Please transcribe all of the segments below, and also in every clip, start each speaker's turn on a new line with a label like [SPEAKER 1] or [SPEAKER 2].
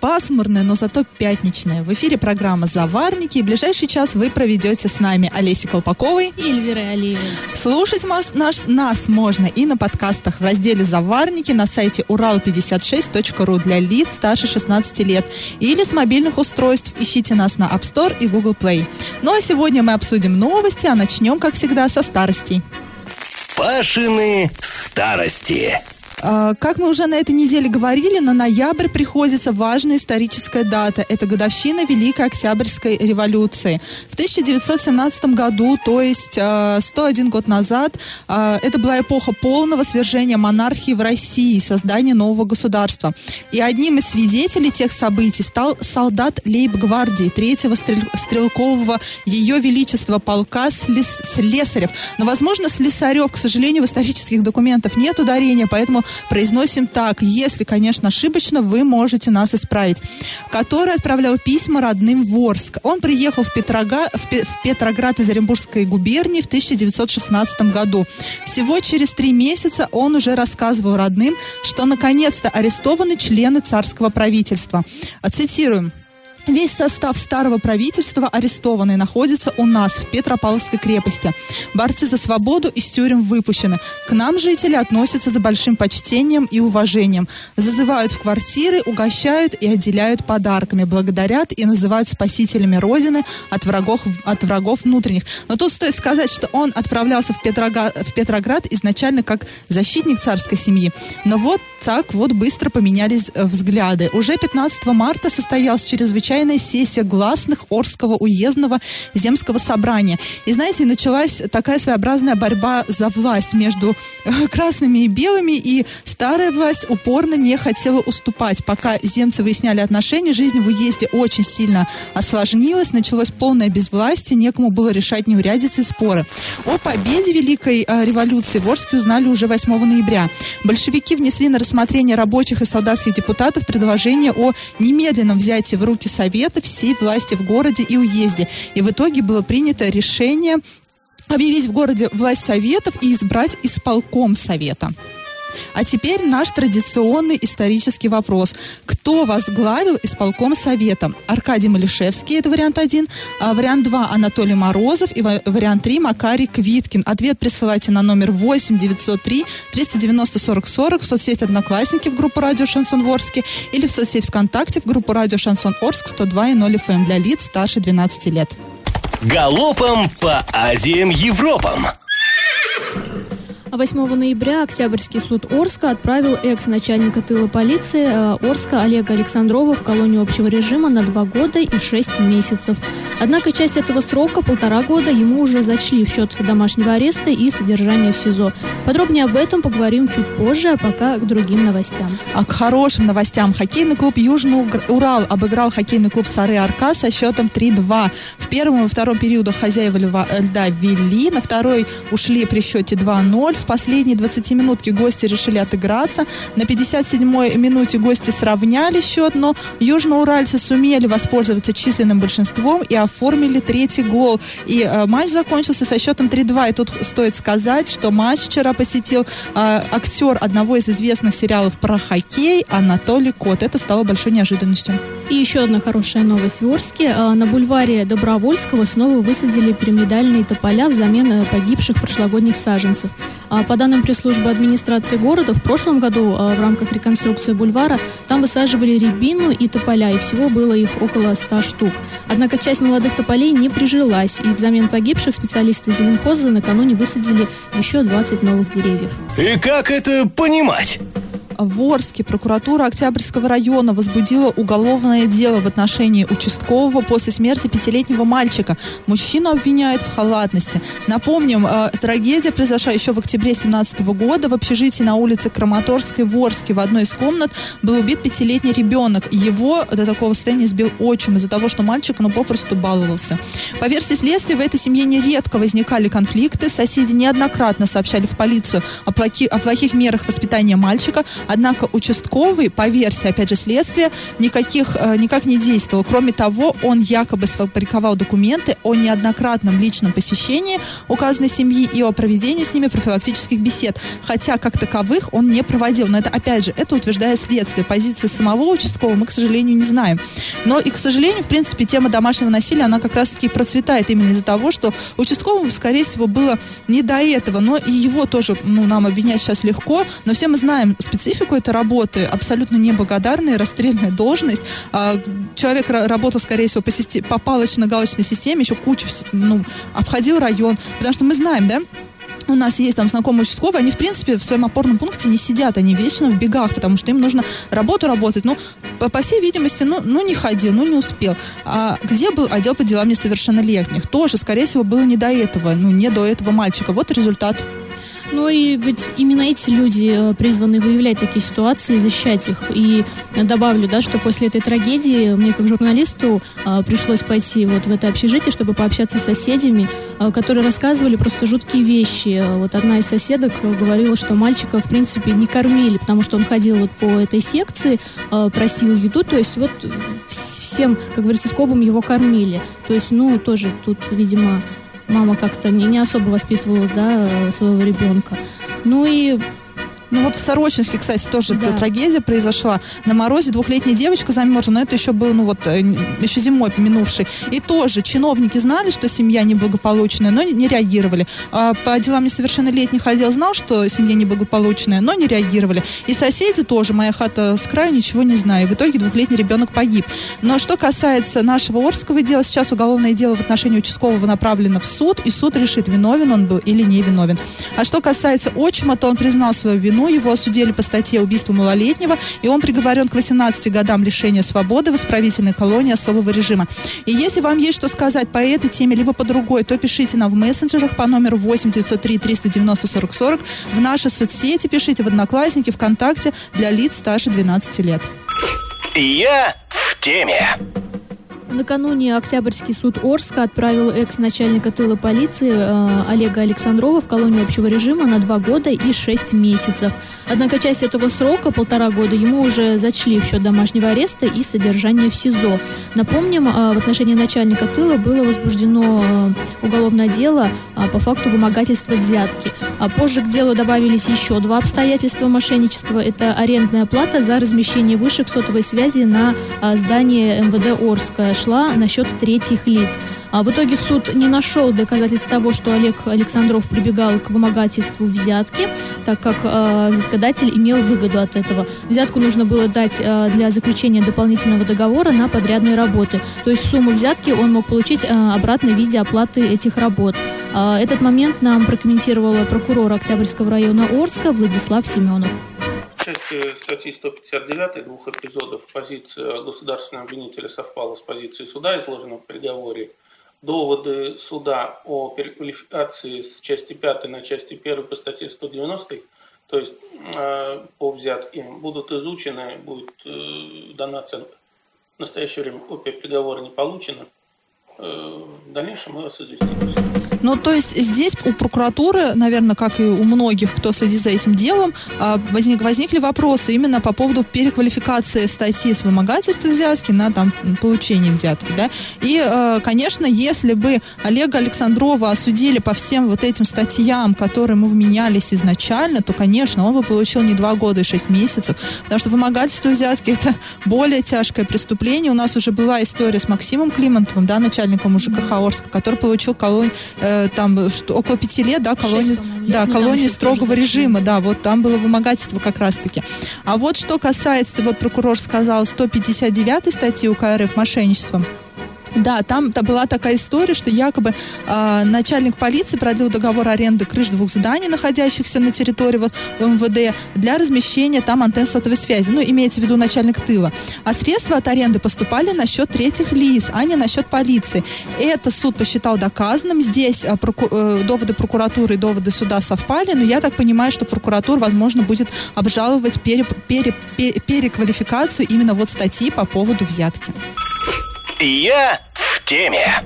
[SPEAKER 1] пасмурное, но зато пятничное. В эфире программа «Заварники». И ближайший час вы проведете с нами Олесей Колпаковой.
[SPEAKER 2] И Эльвирой Алиевой.
[SPEAKER 1] Слушать мос- наш, нас можно и на подкастах в разделе «Заварники» на сайте урал56.ру для лиц старше 16 лет. Или с мобильных устройств. Ищите нас на App Store и Google Play. Ну а сегодня мы обсудим новости, а начнем, как всегда, со старостей.
[SPEAKER 3] Пашины старости.
[SPEAKER 1] А, Как мы уже на этой неделе говорили, на ноябрь приходится важная историческая дата. Это годовщина Великой Октябрьской революции. В 1917 году, то есть э, 101 год назад, э, это была эпоха полного свержения монархии в России, создания нового государства. И одним из свидетелей тех событий стал солдат лейб-гвардии третьего стрелкового Ее Величества полка Слес- Слесарев. Но, возможно, Слесарев, к сожалению, в исторических документах нет ударения, поэтому произносим так. Если, конечно, ошибочно, вы можете нас исправить. Который отправлял письма родным в Орск. Он приехал в, Петрога- в Пе- в Петроград из Оренбургской губернии в 1916 году. Всего через три месяца он уже рассказывал родным, что наконец-то арестованы члены царского правительства. Цитируем. Весь состав старого правительства арестованный находится у нас в Петропавловской крепости. Борцы за свободу из тюрем выпущены. К нам жители относятся за большим почтением и уважением. Зазывают в квартиры, угощают и отделяют подарками, благодарят и называют спасителями Родины от врагов, от врагов внутренних. Но тут стоит сказать, что он отправлялся в, Петрога- в Петроград изначально как защитник царской семьи. Но вот так вот быстро поменялись э, взгляды. Уже 15 марта состоялась чрезвычайная сессия гласных Орского уездного земского собрания. И знаете, началась такая своеобразная борьба за власть между э, красными и белыми, и старая власть упорно не хотела уступать. Пока земцы выясняли отношения, жизнь в уезде очень сильно осложнилась, началось полное безвластие, некому было решать неурядицы и споры. О победе Великой э, революции в Орске узнали уже 8 ноября. Большевики внесли на рассмотрение рабочих и солдатских депутатов предложение о немедленном взятии в руки Совета всей власти в городе и уезде. И в итоге было принято решение объявить в городе власть Советов и избрать исполком Совета. А теперь наш традиционный исторический вопрос. Кто возглавил исполком Совета? Аркадий Малишевский, это вариант один. А вариант два Анатолий Морозов. И ва- вариант три Макарий Квиткин. Ответ присылайте на номер 8 903 390 40 40 в соцсеть Одноклассники в группу Радио Шансон Орске или в соцсеть ВКонтакте в группу Радио Шансон Орск 102.0 FM эм для лиц старше 12 лет.
[SPEAKER 3] Галопом по Азиям Европам.
[SPEAKER 2] А 8 ноября Октябрьский суд Орска отправил экс-начальника тыла полиции э, Орска Олега Александрова в колонию общего режима на 2 года и 6 месяцев. Однако часть этого срока, полтора года, ему уже зачли в счет домашнего ареста и содержания в СИЗО. Подробнее об этом поговорим чуть позже, а пока к другим новостям.
[SPEAKER 1] А к хорошим новостям. Хоккейный клуб Южный Урал обыграл хоккейный клуб Сары Арка со счетом 3-2. В первом и втором периодах хозяева э, льда вели, на второй ушли при счете 2-0. В последние 20 минутки гости решили отыграться. На 57-й минуте гости сравняли счет, но южноуральцы сумели воспользоваться численным большинством и оформили третий гол. И э, матч закончился со счетом 3-2. И тут стоит сказать, что матч вчера посетил э, актер одного из известных сериалов про хоккей Анатолий Кот. Это стало большой неожиданностью.
[SPEAKER 2] И еще одна хорошая новость в Орске. А, На бульваре Добровольского снова высадили пирамидальные тополя взамен э, погибших прошлогодних саженцев. А, По данным пресс-службы администрации города, в прошлом году а, в рамках реконструкции бульвара там высаживали рябину и тополя, и всего было их около 100 штук. Однако часть молодых тополей не прижилась, и взамен погибших специалисты зеленхоза накануне высадили еще 20 новых деревьев.
[SPEAKER 3] И как это понимать?
[SPEAKER 1] В Орске прокуратура Октябрьского района возбудила уголовное дело в отношении участкового после смерти пятилетнего мальчика. Мужчину обвиняют в халатности. Напомним, э, трагедия произошла еще в октябре 2017 года в общежитии на улице Краматорской в Орске. В одной из комнат был убит пятилетний ребенок. Его до такого состояния сбил отчим из-за того, что мальчик ну, попросту баловался. По версии следствия, в этой семье нередко возникали конфликты. Соседи неоднократно сообщали в полицию о, плохи, о плохих мерах воспитания мальчика. Однако участковый, по версии, опять же, следствия, никаких, э, никак не действовал. Кроме того, он якобы сфабриковал документы о неоднократном личном посещении указанной семьи и о проведении с ними профилактических бесед. Хотя, как таковых, он не проводил. Но это, опять же, это утверждает следствие. Позиции самого участкового мы, к сожалению, не знаем. Но и, к сожалению, в принципе, тема домашнего насилия, она как раз-таки процветает именно из-за того, что участковому, скорее всего, было не до этого. Но и его тоже, ну, нам обвинять сейчас легко. Но все мы знаем специфику этой работы. Абсолютно неблагодарная, расстрельная должность. А, человек работал, скорее всего, по, системе, по палочно-галочной системе, еще кучу, ну, обходил район. Потому что мы знаем, да, у нас есть там знакомые участковые, они, в принципе, в своем опорном пункте не сидят, они вечно в бегах, потому что им нужно работу работать. Ну, по, по всей видимости, ну, ну, не ходил, ну, не успел. А где был отдел по делам несовершеннолетних? Тоже, скорее всего, было не до этого, ну, не до этого мальчика. Вот результат.
[SPEAKER 2] Ну и ведь именно эти люди э, призваны выявлять такие ситуации, защищать их. И добавлю, да, что после этой трагедии мне как журналисту а, пришлось пойти вот в это общежитие, чтобы пообщаться с соседями, а, которые рассказывали просто жуткие вещи. Вот одна из соседок говорила, что мальчика в принципе не кормили, потому что он ходил вот по этой секции, просил еду, то есть вот всем, как говорится, скобом его кормили. То есть, ну, тоже тут, видимо, мама как-то не, не особо воспитывала да, своего ребенка. Ну и
[SPEAKER 1] ну вот в Сорочинске, кстати, тоже да. трагедия произошла. На морозе двухлетняя девочка замерзла, но это еще был, ну вот, э, еще зимой минувший. И тоже чиновники знали, что семья неблагополучная, но не реагировали. А по делам несовершеннолетних отдел знал, что семья неблагополучная, но не реагировали. И соседи тоже, моя хата с краю, ничего не знаю. И в итоге двухлетний ребенок погиб. Но что касается нашего Орского дела, сейчас уголовное дело в отношении участкового направлено в суд, и суд решит, виновен он был или не виновен. А что касается отчима, то он признал свою вину вину. Его осудили по статье убийства малолетнего, и он приговорен к 18 годам лишения свободы в исправительной колонии особого режима. И если вам есть что сказать по этой теме, либо по другой, то пишите нам в мессенджерах по номеру 8 903 390 40 40, в наши соцсети пишите в Одноклассники, ВКонтакте для лиц старше 12 лет.
[SPEAKER 3] Я в теме.
[SPEAKER 2] Накануне Октябрьский суд Орска отправил экс-начальника тыла полиции э, Олега Александрова в колонию общего режима на два года и шесть месяцев. Однако часть этого срока, полтора года, ему уже зачли в счет домашнего ареста и содержания в СИЗО. Напомним, э, в отношении начальника тыла было возбуждено э, уголовное дело э, по факту вымогательства взятки. А позже к делу добавились еще два обстоятельства мошенничества. Это арендная плата за размещение вышек сотовой связи на э, здании МВД Орска шла насчет третьих лиц. А в итоге суд не нашел доказательств того, что Олег Александров прибегал к вымогательству взятки, так как э, взяткодатель имел выгоду от этого. Взятку нужно было дать э, для заключения дополнительного договора на подрядные работы. То есть сумму взятки он мог получить э, обратно в виде оплаты этих работ. Э, этот момент нам прокомментировала прокурор Октябрьского района Орска Владислав Семенов
[SPEAKER 4] части статьи 159 двух эпизодов позиция государственного обвинителя совпала с позицией суда, изложенной в приговоре. Доводы суда о переквалификации с части 5 на части 1 по статье 190, то есть э, по взятке, будут изучены, будет э, дана оценка. В настоящее время копия приговора не получена. Э, в дальнейшем мы известим.
[SPEAKER 1] Ну, то есть здесь у прокуратуры, наверное, как и у многих, кто следит за этим делом, а, возник, возникли вопросы именно по поводу переквалификации статьи с вымогательства взятки на там, получение взятки. Да? И, э, конечно, если бы Олега Александрова осудили по всем вот этим статьям, которые ему вменялись изначально, то, конечно, он бы получил не два года и шесть месяцев, потому что вымогательство взятки это более тяжкое преступление. У нас уже была история с Максимом Климантовым, да, начальником УЖКХ Орска, который получил колонию э, там что, около пяти лет, да, колонии, да, колонии строгого режима, да, вот там было вымогательство как раз-таки. А вот что касается, вот прокурор сказал, 159 статьи УК РФ мошенничеством, Да, там была такая история, что якобы э, начальник полиции продлил договор аренды крыш двух зданий, находящихся на территории вот, МВД, для размещения там антенн сотовой связи. Ну, имеется в виду начальник тыла. А средства от аренды поступали на счет третьих лиц, а не на счет полиции. Это суд посчитал доказанным. Здесь э, проку э, доводы прокуратуры и доводы суда совпали, но я так понимаю, что прокуратура, возможно, будет обжаловать пере пере пере переквалификацию именно вот статьи по поводу взятки.
[SPEAKER 3] Я в теме.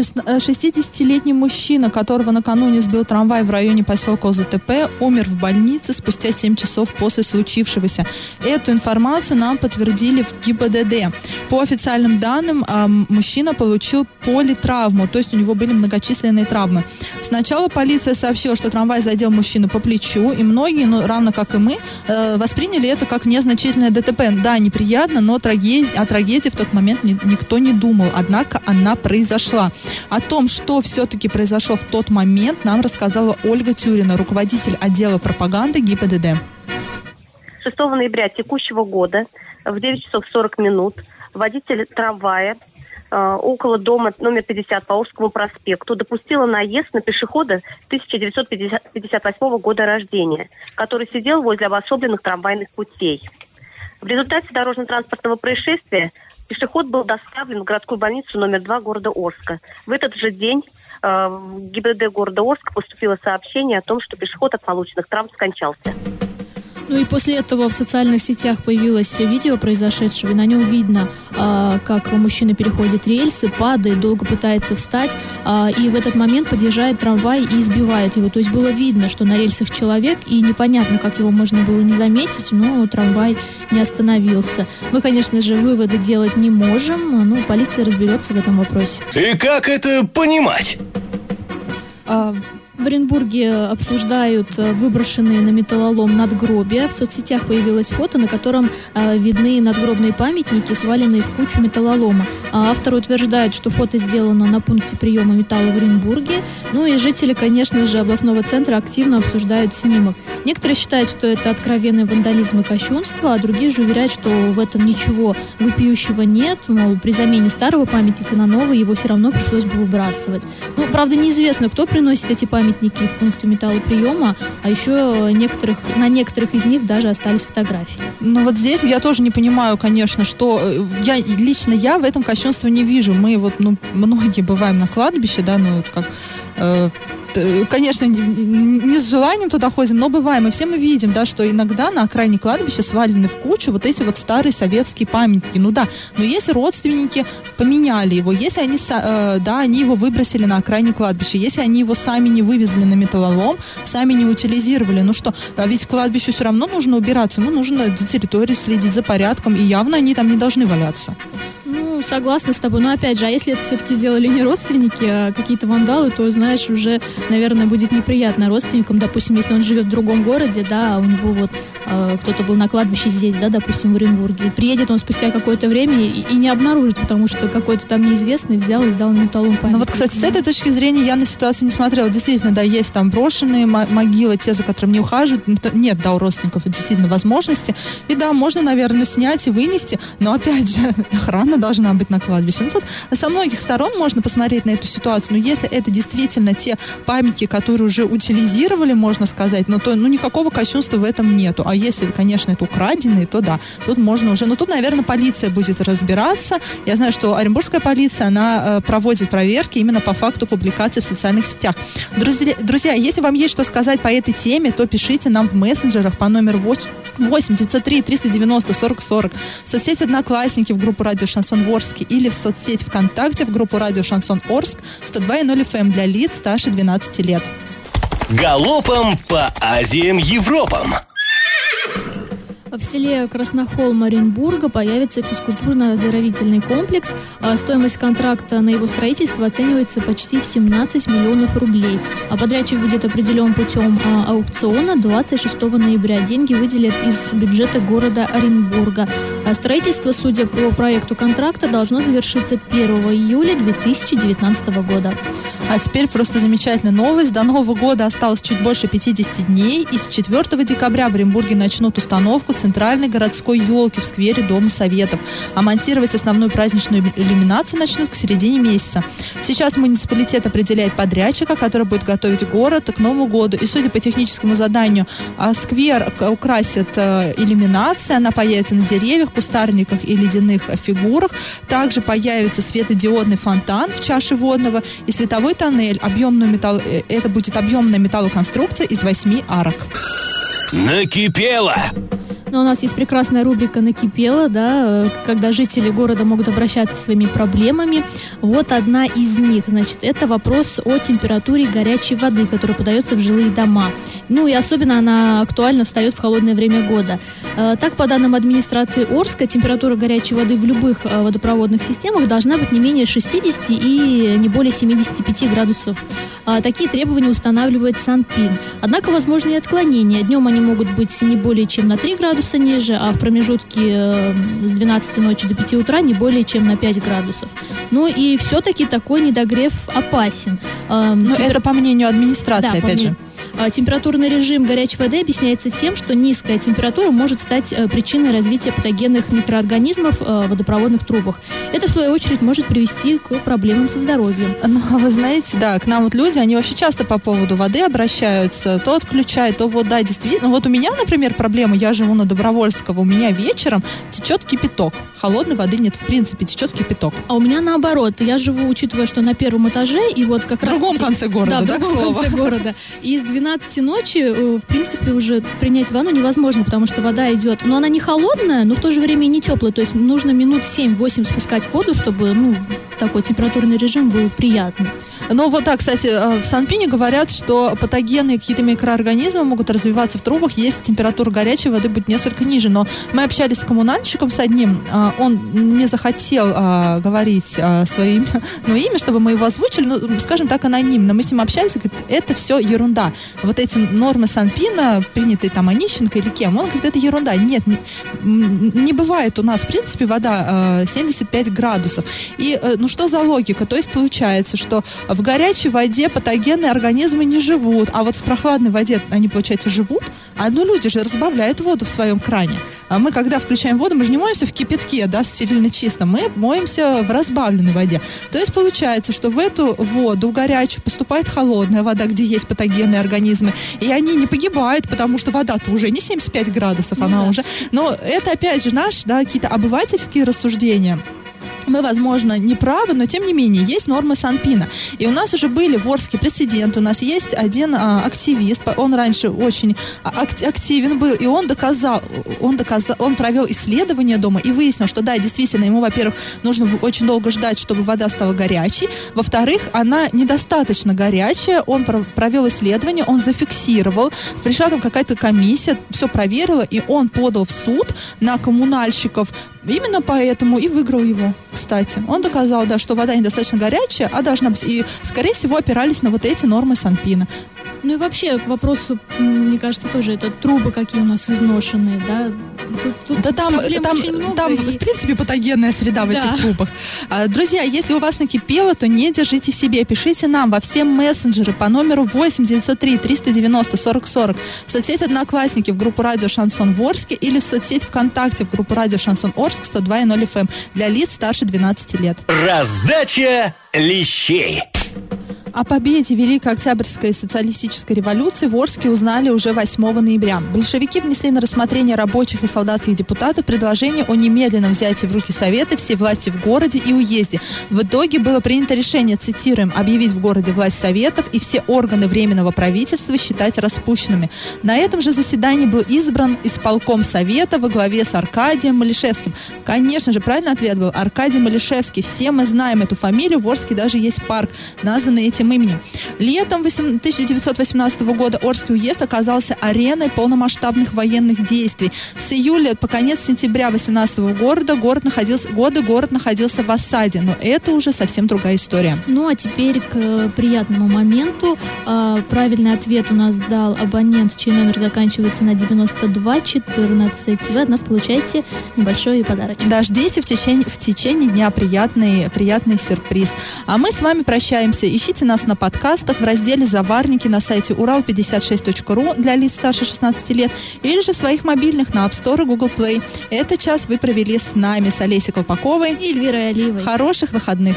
[SPEAKER 1] 60-летний мужчина, которого накануне сбил трамвай в районе поселка ЗТП, умер в больнице спустя 7 часов после случившегося. Эту информацию нам подтвердили в ГИБДД. По официальным данным, мужчина получил политравму, то есть у него были многочисленные травмы. Сначала полиция сообщила, что трамвай задел мужчину по плечу, и многие, ну, равно как и мы, э, восприняли это как незначительное ДТП. Да, неприятно, но трагедия, о трагедии в тот момент никто не думал, однако она произошла. О том, что все-таки произошло в тот момент, нам рассказала Ольга Тюрина, руководитель отдела пропаганды ГИБДД.
[SPEAKER 5] 6 ноября текущего года в 9 часов 40 минут водитель трамвая э, около дома номер 50 по Орскому проспекту допустила наезд на пешехода 1958 года рождения, который сидел возле обособленных трамвайных путей. В результате дорожно-транспортного происшествия Пешеход был доставлен в городскую больницу номер 2 города Орска. В этот же день э, в ГИБДД города Орска поступило сообщение о том, что пешеход от полученных травм скончался.
[SPEAKER 2] Ну и после этого в социальных сетях появилось видео произошедшего, и на нем видно, а, как мужчина переходит рельсы, падает, долго пытается встать, а, и в этот момент подъезжает трамвай и избивает его. То есть было видно, что на рельсах человек, и непонятно, как его можно было не заметить, но трамвай не остановился. Мы, конечно же, выводы делать не можем, ну, полиция разберется в этом вопросе.
[SPEAKER 3] И как это понимать?
[SPEAKER 2] А, в Оренбурге обсуждают э, выброшенные на металлолом надгробия. В соцсетях появилось фото, на котором э, видны надгробные памятники, сваленные в кучу металлолома. А авторы утверждают, что фото сделано на пункте приема металла в Оренбурге. Ну и жители, конечно же, областного центра активно обсуждают снимок. Некоторые считают, что это откровенный вандализм и кощунство, а другие же уверяют, что в этом ничего вопиющего нет. Мол, при замене старого памятника на новый его все равно пришлось бы выбрасывать. Ну, правда, неизвестно, кто приносит эти памятники памятники в пункте металлоприема, а еще некоторых, на некоторых из них даже остались фотографии.
[SPEAKER 1] Ну вот здесь я тоже не понимаю, конечно, что э, я лично я в этом кощунства не вижу. Мы вот, ну, многие бываем на кладбище, да, ну, как конечно, не с желанием туда ходим, но бываем. И все мы видим, да, что иногда на окраине кладбища свалены в кучу вот эти вот старые советские памятники. Ну да, но если родственники поменяли его, если они, э, да, они его выбросили на окраине кладбища, если они его сами не вывезли на металлолом, сами не утилизировали, ну что, а ведь кладбищу все равно нужно убираться, ему нужно за территорией следить за порядком, и явно они там не должны валяться.
[SPEAKER 2] Согласна с тобой. Но опять же, а если это все-таки сделали не родственники, а какие-то вандалы, то, знаешь, уже, наверное, будет неприятно родственникам. Допустим, если он живет в другом городе, да, а у него вот э, кто-то был на кладбище здесь, да, допустим, в Оренбурге. Приедет он спустя какое-то время и, и не обнаружит, потому что какой-то там неизвестный взял и сдал ему талон.
[SPEAKER 1] Ну вот, кстати, с этой точки зрения я на ситуацию не смотрела. Действительно, да, есть там брошенные могилы, те, за которыми не ухаживают. Ну, нет, да, у родственников действительно возможности. И да, можно, наверное, снять и вынести, но опять же, охрана должна быть на кладбище. Ну, тут со многих сторон можно посмотреть на эту ситуацию. Но если это действительно те памятники, которые уже утилизировали, можно сказать, но то ну, никакого кощунства в этом нету. А если, конечно, это украденные, то да, тут можно уже... Но тут, наверное, полиция будет разбираться. Я знаю, что Оренбургская полиция, она э, проводит проверки именно по факту публикации в социальных сетях. Друзья, друзья, если вам есть что сказать по этой теме, то пишите нам в мессенджерах по номеру 8 8 903 390 40 40 в соцсети Одноклассники в группу Радио Шансон Ворске или в соцсеть ВКонтакте в группу Радио Шансон Орск 102.0 FM эм для лиц старше 12 лет.
[SPEAKER 3] Галопом по Азиям Европам!
[SPEAKER 2] В селе Краснохолм Оренбурга появится физкультурно-оздоровительный комплекс. А стоимость контракта на его строительство оценивается почти в 17 миллионов рублей. А подрядчик будет определен путем а, аукциона 26 ноября. Деньги выделят из бюджета города Оренбурга. А строительство, судя по проекту контракта, должно завершиться 1 июля 2019 года.
[SPEAKER 1] А теперь просто замечательная новость. До Нового года осталось чуть больше 50 дней, и с 4 декабря в Оренбурге начнут установку центральной городской елки в сквере Дома Советов. А монтировать основную праздничную иллюминацию начнут к середине месяца. Сейчас муниципалитет определяет подрядчика, который будет готовить город к Новому году. И судя по техническому заданию, а, сквер украсит э, иллюминация, она появится на деревьях, кустарниках и ледяных фигурах. Также появится светодиодный фонтан в чаше водного и световой тоннель. Объемную металл... э, Это будет объемная металлоконструкция из восьми арок.
[SPEAKER 3] Накипело!
[SPEAKER 2] Но у нас есть прекрасная рубрика «Накипело», да, э, когда жители города могут обращаться со своими проблемами. Вот одна из них. Значит, это вопрос о температуре горячей воды, которая подается в жилые дома. Ну и особенно она актуально встает в холодное время года. Э, Так, по данным администрации Орска, температура горячей воды в любых э, водопроводных системах должна быть не менее 60 и не более 75 градусов. А, Такие требования устанавливает Санпин. Однако возможны и отклонения. Днем они могут быть не более чем на 3 градуса ниже, а в промежутке э, с 12 ночи до 5 утра не более чем на 5 градусов. Ну и все-таки такой недогрев опасен. Э,
[SPEAKER 1] Ну,
[SPEAKER 2] темпер-
[SPEAKER 1] это по мнению администрации,
[SPEAKER 2] да,
[SPEAKER 1] опять же.
[SPEAKER 2] А, Температурный режим горячей воды объясняется тем, что низкая температура может стать э, причиной развития патогенных микроорганизмов э, в водопроводных трубах. Это, в свою очередь, может привести к проблемам со здоровьем.
[SPEAKER 1] Ну, вы знаете, да, к нам вот люди, они вообще часто по поводу воды обращаются, то отключают, то вот, да, действительно. Вот у меня, например, проблема, я живу на Добровольского, у меня вечером течет кипяток. Холодной воды нет, в принципе, течет кипяток.
[SPEAKER 2] А у меня наоборот. Я живу, учитывая, что на первом этаже, и вот как
[SPEAKER 1] В
[SPEAKER 2] раз...
[SPEAKER 1] другом конце города,
[SPEAKER 2] да,
[SPEAKER 1] да,
[SPEAKER 2] в другом конце города. И с 12 ночи, э, в принципе, уже принять ванну невозможно, потому что вода идет. Но она не холодная, но в то же время и не теплая. То есть нужно минут 7-8 спускать воду, чтобы, ну, такой температурный режим был приятный.
[SPEAKER 1] Ну вот да, кстати, э, в Санпине говорят, что патогенные какие-то микроорганизмы могут развиваться в трубах, если температура горячей воды будет несколько ниже. Но мы общались с коммунальщиком с одним, э, он не захотел э, говорить свое имя, ну, имя, чтобы мы его озвучили, ну, скажем так, анонимно. Мы с ним общались, и говорит, это все ерунда. Вот эти нормы Санпина, принятые там Онищенко или кем, он говорит, это ерунда. Нет, не, не бывает у нас, в принципе, вода э, 75 градусов. И, ну, что за логика? То есть получается, что в горячей воде патогенные организмы не живут, а вот в прохладной воде они, получается, живут, а ну люди же разбавляют воду в своем кране. А мы, когда включаем воду, мы же не моемся в кипятке, да, стерильно чисто, мы моемся в разбавленной воде. То есть получается, что в эту воду, в горячую, поступает холодная вода, где есть патогенные организмы, и они не погибают, потому что вода-то уже не 75 градусов,
[SPEAKER 2] Ну
[SPEAKER 1] она
[SPEAKER 2] да.
[SPEAKER 1] уже... Но это, опять же, наши, да, какие-то обывательские рассуждения мы, возможно, не правы, но тем не менее есть нормы Санпина. И у нас уже были в Орске прецеденты. У нас есть один а, активист, он раньше очень а, ак- активен был, и он доказал, он доказал, он провел исследование дома и выяснил, что да, действительно, ему, во-первых, нужно очень долго ждать, чтобы вода стала горячей. Во-вторых, она недостаточно горячая. Он про- провел исследование, он зафиксировал. Пришла там какая-то комиссия, все проверила, и он подал в суд на коммунальщиков именно поэтому и выиграл его, кстати. Он доказал, да, что вода недостаточно горячая, а должна быть. И, скорее всего, опирались на вот эти нормы Санпина.
[SPEAKER 2] Ну и вообще, к вопросу, мне кажется, тоже это трубы какие у нас изношенные, да? Тут, тут
[SPEAKER 1] Да там, там,
[SPEAKER 2] очень много,
[SPEAKER 1] там
[SPEAKER 2] и-
[SPEAKER 1] в принципе, патогенная среда в
[SPEAKER 2] Да.
[SPEAKER 1] этих трубах. А, Друзья, если у вас накипело, то не держите в себе. Пишите нам во все мессенджеры по номеру 8 903 390 40 40 в соцсеть Одноклассники в группу Радио Шансон Ворске или в соцсеть ВКонтакте в группу Радио Шансон Орск 102.0 FM для лиц старше 12 лет.
[SPEAKER 3] Раздача лещей.
[SPEAKER 1] О победе Великой Октябрьской социалистической революции в Орске узнали уже 8 ноября. Большевики внесли на рассмотрение рабочих и солдатских депутатов предложение о немедленном взятии в руки Советы всей власти в городе и уезде. В итоге было принято решение, цитируем, объявить в городе власть Советов и все органы Временного правительства считать распущенными. На этом же заседании был избран исполком Совета во главе с Аркадием Малишевским. Конечно же, правильный ответ был Аркадий Малишевский. Все мы знаем эту фамилию. В Орске даже есть парк, названный этим этим именем. Летом 1918 года Орский уезд оказался ареной полномасштабных военных действий. С июля по конец сентября 18 года город находился, года город находился в осаде, но это уже совсем другая история.
[SPEAKER 2] Ну а теперь к э, приятному моменту. А, правильный ответ у нас дал абонент, чей номер заканчивается на 9214. Вы от нас получаете небольшой подарочек.
[SPEAKER 1] Дождите в течение, в течение дня приятный, приятный сюрприз. А мы с вами прощаемся. Ищите нас на подкастах в разделе «Заварники» на сайте урал56.ру для лиц старше 16 лет или же в своих мобильных на App Store и Google Play. Этот час вы провели с нами, с Олесей Колпаковой.
[SPEAKER 2] И Эльвирой Оливой.
[SPEAKER 1] Хороших выходных.